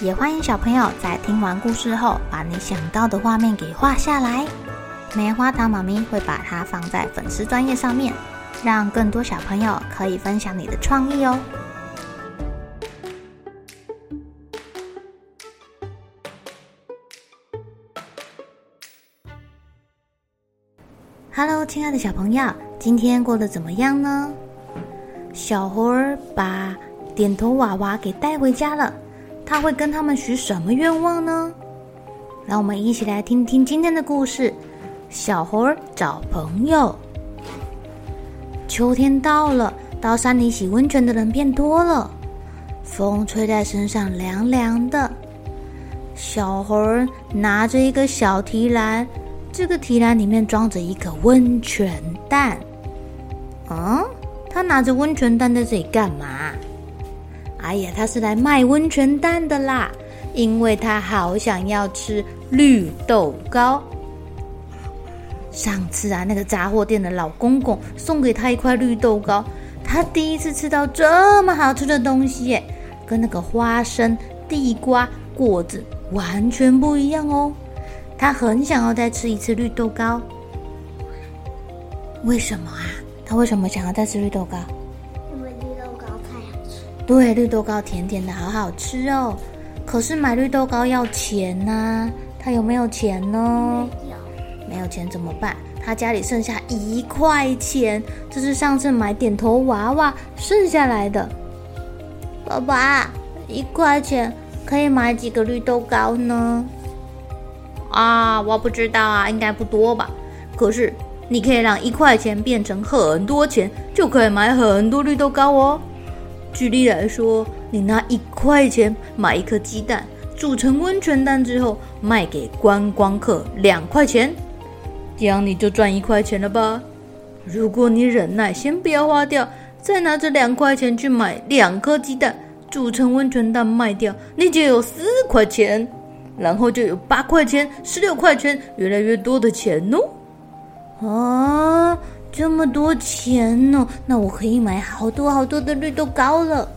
也欢迎小朋友在听完故事后，把你想到的画面给画下来。棉花糖妈咪会把它放在粉丝专页上面，让更多小朋友可以分享你的创意哦。Hello，亲爱的小朋友，今天过得怎么样呢？小猴儿把点头娃娃给带回家了。他会跟他们许什么愿望呢？让我们一起来听听今天的故事。小猴找朋友。秋天到了，到山里洗温泉的人变多了，风吹在身上凉凉的。小猴儿拿着一个小提篮，这个提篮里面装着一个温泉蛋。嗯，他拿着温泉蛋在这里干嘛？哎呀，他是来卖温泉蛋的啦，因为他好想要吃绿豆糕。上次啊，那个杂货店的老公公送给他一块绿豆糕，他第一次吃到这么好吃的东西耶，跟那个花生、地瓜、果子完全不一样哦。他很想要再吃一次绿豆糕。为什么啊？他为什么想要再吃绿豆糕？对，绿豆糕甜甜的，好好吃哦。可是买绿豆糕要钱呐、啊，他有没有钱呢？没有，没有钱怎么办？他家里剩下一块钱，这是上次买点头娃娃剩下来的。爸爸，一块钱可以买几个绿豆糕呢？啊，我不知道啊，应该不多吧。可是你可以让一块钱变成很多钱，就可以买很多绿豆糕哦。举例来说，你拿一块钱买一颗鸡蛋，煮成温泉蛋之后卖给观光客两块钱，这样你就赚一块钱了吧？如果你忍耐，先不要花掉，再拿着两块钱去买两颗鸡蛋，煮成温泉蛋卖掉，你就有四块钱，然后就有八块钱、十六块钱，越来越多的钱哦。啊！这么多钱呢，那我可以买好多好多的绿豆糕了。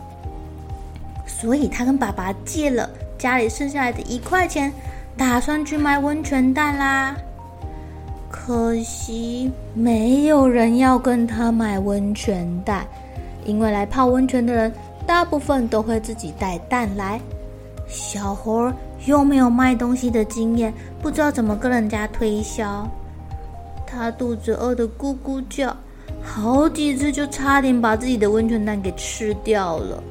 所以他跟爸爸借了家里剩下来的一块钱，打算去买温泉蛋啦。可惜没有人要跟他买温泉蛋，因为来泡温泉的人大部分都会自己带蛋来。小猴又没有卖东西的经验，不知道怎么跟人家推销。他肚子饿得咕咕叫，好几次就差点把自己的温泉蛋给吃掉了，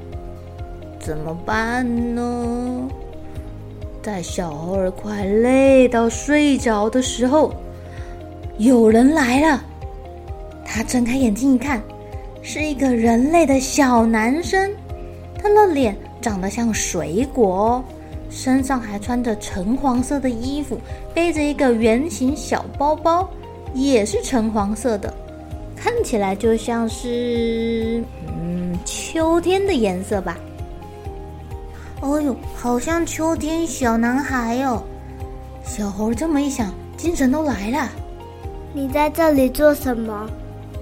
怎么办呢？在小猴儿快累到睡着的时候，有人来了。他睁开眼睛一看，是一个人类的小男生，他的脸长得像水果，身上还穿着橙黄色的衣服，背着一个圆形小包包。也是橙黄色的，看起来就像是嗯秋天的颜色吧。哦呦，好像秋天小男孩哦。小猴这么一想，精神都来了。你在这里做什么？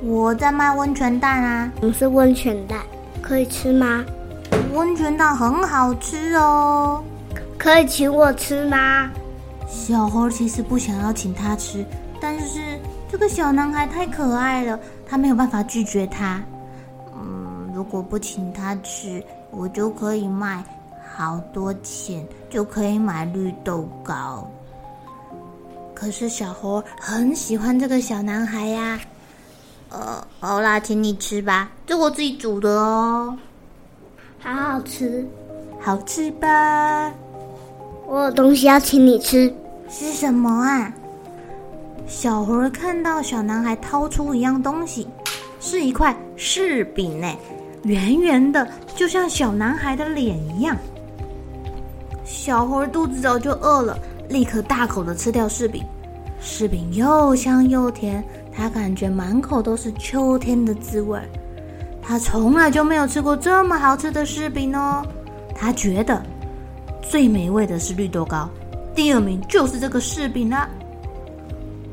我在卖温泉蛋啊。什么是温泉蛋？可以吃吗？温泉蛋很好吃哦。可以请我吃吗？小猴其实不想要请他吃。但是这个小男孩太可爱了，他没有办法拒绝他。嗯，如果不请他吃，我就可以卖好多钱，就可以买绿豆糕。可是小猴很喜欢这个小男孩呀。呃，好啦，请你吃吧，这我自己煮的哦，好好吃，好吃吧？我有东西要请你吃，是什么啊？小猴看到小男孩掏出一样东西，是一块柿饼呢，圆圆的，就像小男孩的脸一样。小猴肚子早就饿了，立刻大口的吃掉柿饼。柿饼又香又甜，他感觉满口都是秋天的滋味。他从来就没有吃过这么好吃的柿饼哦。他觉得最美味的是绿豆糕，第二名就是这个柿饼啦。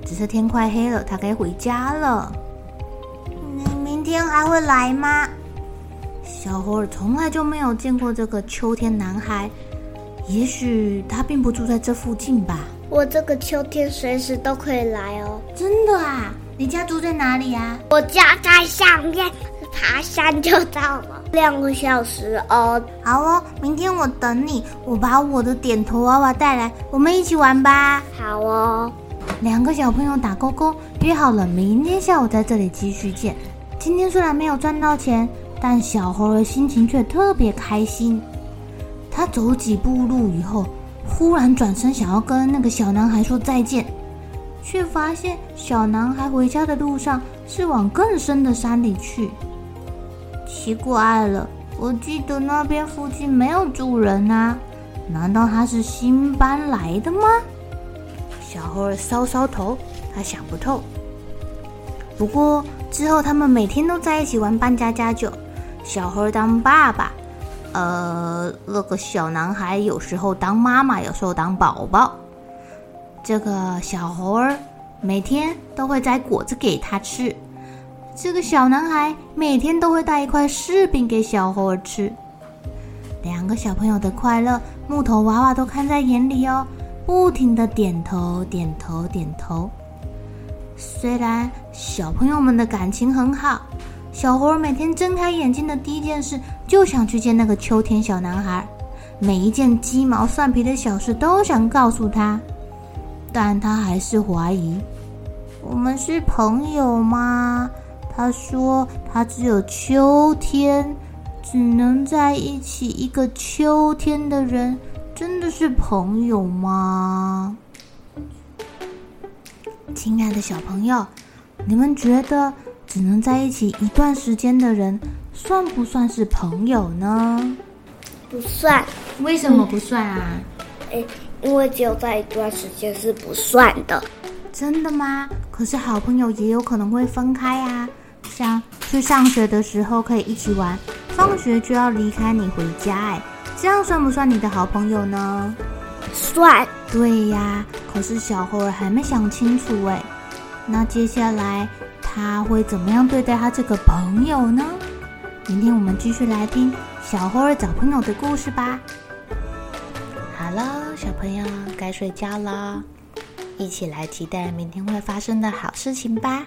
只是天快黑了，他该回家了。你明天还会来吗？小猴儿从来就没有见过这个秋天男孩，也许他并不住在这附近吧。我这个秋天随时都可以来哦。真的啊？你家住在哪里啊？我家在上面，爬山就到了，两个小时哦。好哦，明天我等你，我把我的点头娃娃带来，我们一起玩吧。好哦。两个小朋友打勾勾，约好了明天下午在这里继续见。今天虽然没有赚到钱，但小猴儿心情却特别开心。他走几步路以后，忽然转身想要跟那个小男孩说再见，却发现小男孩回家的路上是往更深的山里去。奇怪了，我记得那边附近没有住人啊，难道他是新搬来的吗？小猴儿搔搔头，他想不透。不过之后他们每天都在一起玩扮家家酒，小猴儿当爸爸，呃，那个小男孩有时候当妈妈，有时候当宝宝。这个小猴儿每天都会摘果子给他吃，这个小男孩每天都会带一块柿饼给小猴儿吃。两个小朋友的快乐，木头娃娃都看在眼里哦。不停的点头，点头，点头。虽然小朋友们的感情很好，小猴每天睁开眼睛的第一件事就想去见那个秋天小男孩，每一件鸡毛蒜皮的小事都想告诉他，但他还是怀疑：我们是朋友吗？他说他只有秋天，只能在一起一个秋天的人。真的是朋友吗？亲爱的小朋友，你们觉得只能在一起一段时间的人，算不算是朋友呢？不算。为什么不算啊？诶，因为只有在一段时间是不算的。真的吗？可是好朋友也有可能会分开啊，像去上学的时候可以一起玩，放学就要离开你回家，哎。这样算不算你的好朋友呢？算。对呀，可是小猴儿还没想清楚哎。那接下来他会怎么样对待他这个朋友呢？明天我们继续来听小猴儿找朋友的故事吧。好了，小朋友该睡觉了，一起来期待明天会发生的好事情吧。